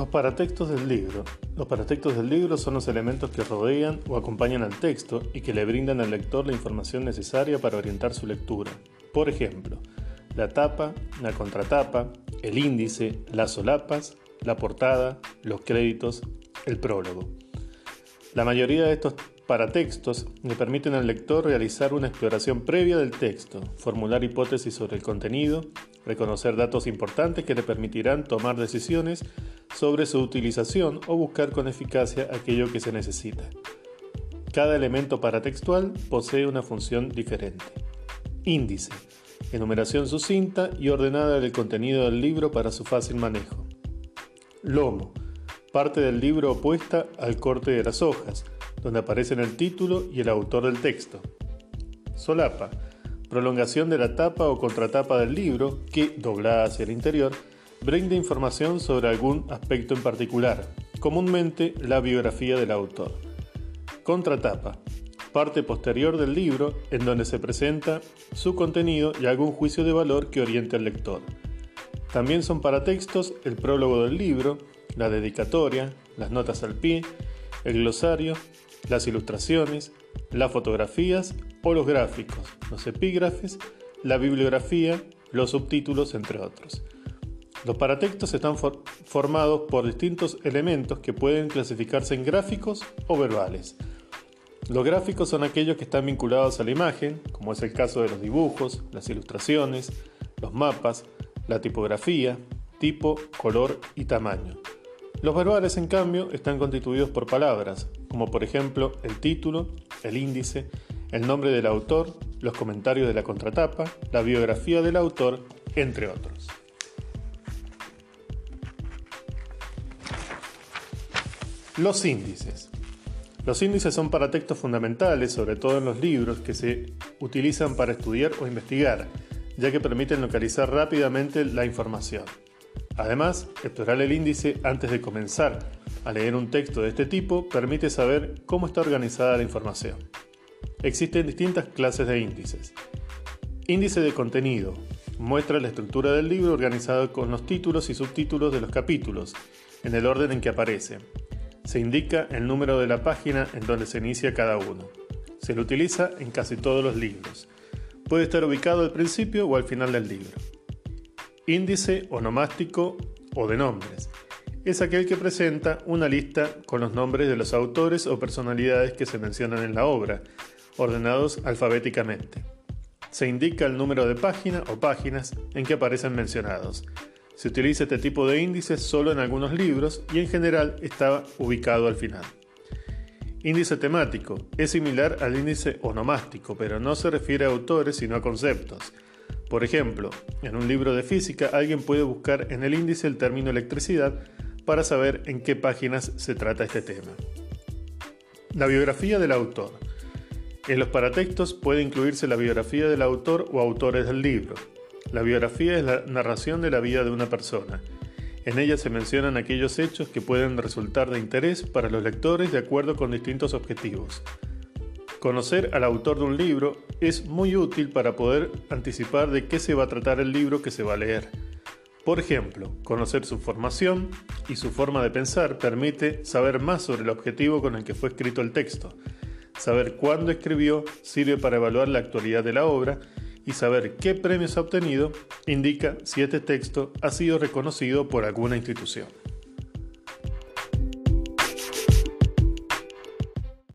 Los paratextos del libro. Los paratextos del libro son los elementos que rodean o acompañan al texto y que le brindan al lector la información necesaria para orientar su lectura. Por ejemplo, la tapa, la contratapa, el índice, las solapas, la portada, los créditos, el prólogo. La mayoría de estos paratextos le permiten al lector realizar una exploración previa del texto, formular hipótesis sobre el contenido, reconocer datos importantes que le permitirán tomar decisiones sobre su utilización o buscar con eficacia aquello que se necesita. Cada elemento paratextual posee una función diferente. Índice. Enumeración sucinta y ordenada del contenido del libro para su fácil manejo. Lomo. Parte del libro opuesta al corte de las hojas, donde aparecen el título y el autor del texto. Solapa, prolongación de la tapa o contratapa del libro que, doblada hacia el interior, brinda información sobre algún aspecto en particular, comúnmente la biografía del autor. Contratapa, parte posterior del libro en donde se presenta su contenido y algún juicio de valor que oriente al lector. También son para textos el prólogo del libro, la dedicatoria, las notas al pie, el glosario, las ilustraciones, las fotografías o los gráficos, los epígrafes, la bibliografía, los subtítulos, entre otros. Los paratextos están formados por distintos elementos que pueden clasificarse en gráficos o verbales. Los gráficos son aquellos que están vinculados a la imagen, como es el caso de los dibujos, las ilustraciones, los mapas, la tipografía, tipo, color y tamaño. Los verbales, en cambio, están constituidos por palabras, como por ejemplo el título, el índice, el nombre del autor, los comentarios de la contratapa, la biografía del autor, entre otros. Los índices. Los índices son para textos fundamentales, sobre todo en los libros, que se utilizan para estudiar o investigar, ya que permiten localizar rápidamente la información. Además, explorar el índice antes de comenzar a leer un texto de este tipo permite saber cómo está organizada la información. Existen distintas clases de índices. Índice de contenido. Muestra la estructura del libro organizado con los títulos y subtítulos de los capítulos, en el orden en que aparecen. Se indica el número de la página en donde se inicia cada uno. Se lo utiliza en casi todos los libros. Puede estar ubicado al principio o al final del libro. Índice onomástico o de nombres. Es aquel que presenta una lista con los nombres de los autores o personalidades que se mencionan en la obra, ordenados alfabéticamente. Se indica el número de página o páginas en que aparecen mencionados. Se utiliza este tipo de índices solo en algunos libros y en general está ubicado al final. Índice temático es similar al índice onomástico, pero no se refiere a autores sino a conceptos. Por ejemplo, en un libro de física alguien puede buscar en el índice el término electricidad para saber en qué páginas se trata este tema. La biografía del autor. En los paratextos puede incluirse la biografía del autor o autores del libro. La biografía es la narración de la vida de una persona. En ella se mencionan aquellos hechos que pueden resultar de interés para los lectores de acuerdo con distintos objetivos. Conocer al autor de un libro es muy útil para poder anticipar de qué se va a tratar el libro que se va a leer. Por ejemplo, conocer su formación y su forma de pensar permite saber más sobre el objetivo con el que fue escrito el texto. Saber cuándo escribió sirve para evaluar la actualidad de la obra y saber qué premios ha obtenido indica si este texto ha sido reconocido por alguna institución.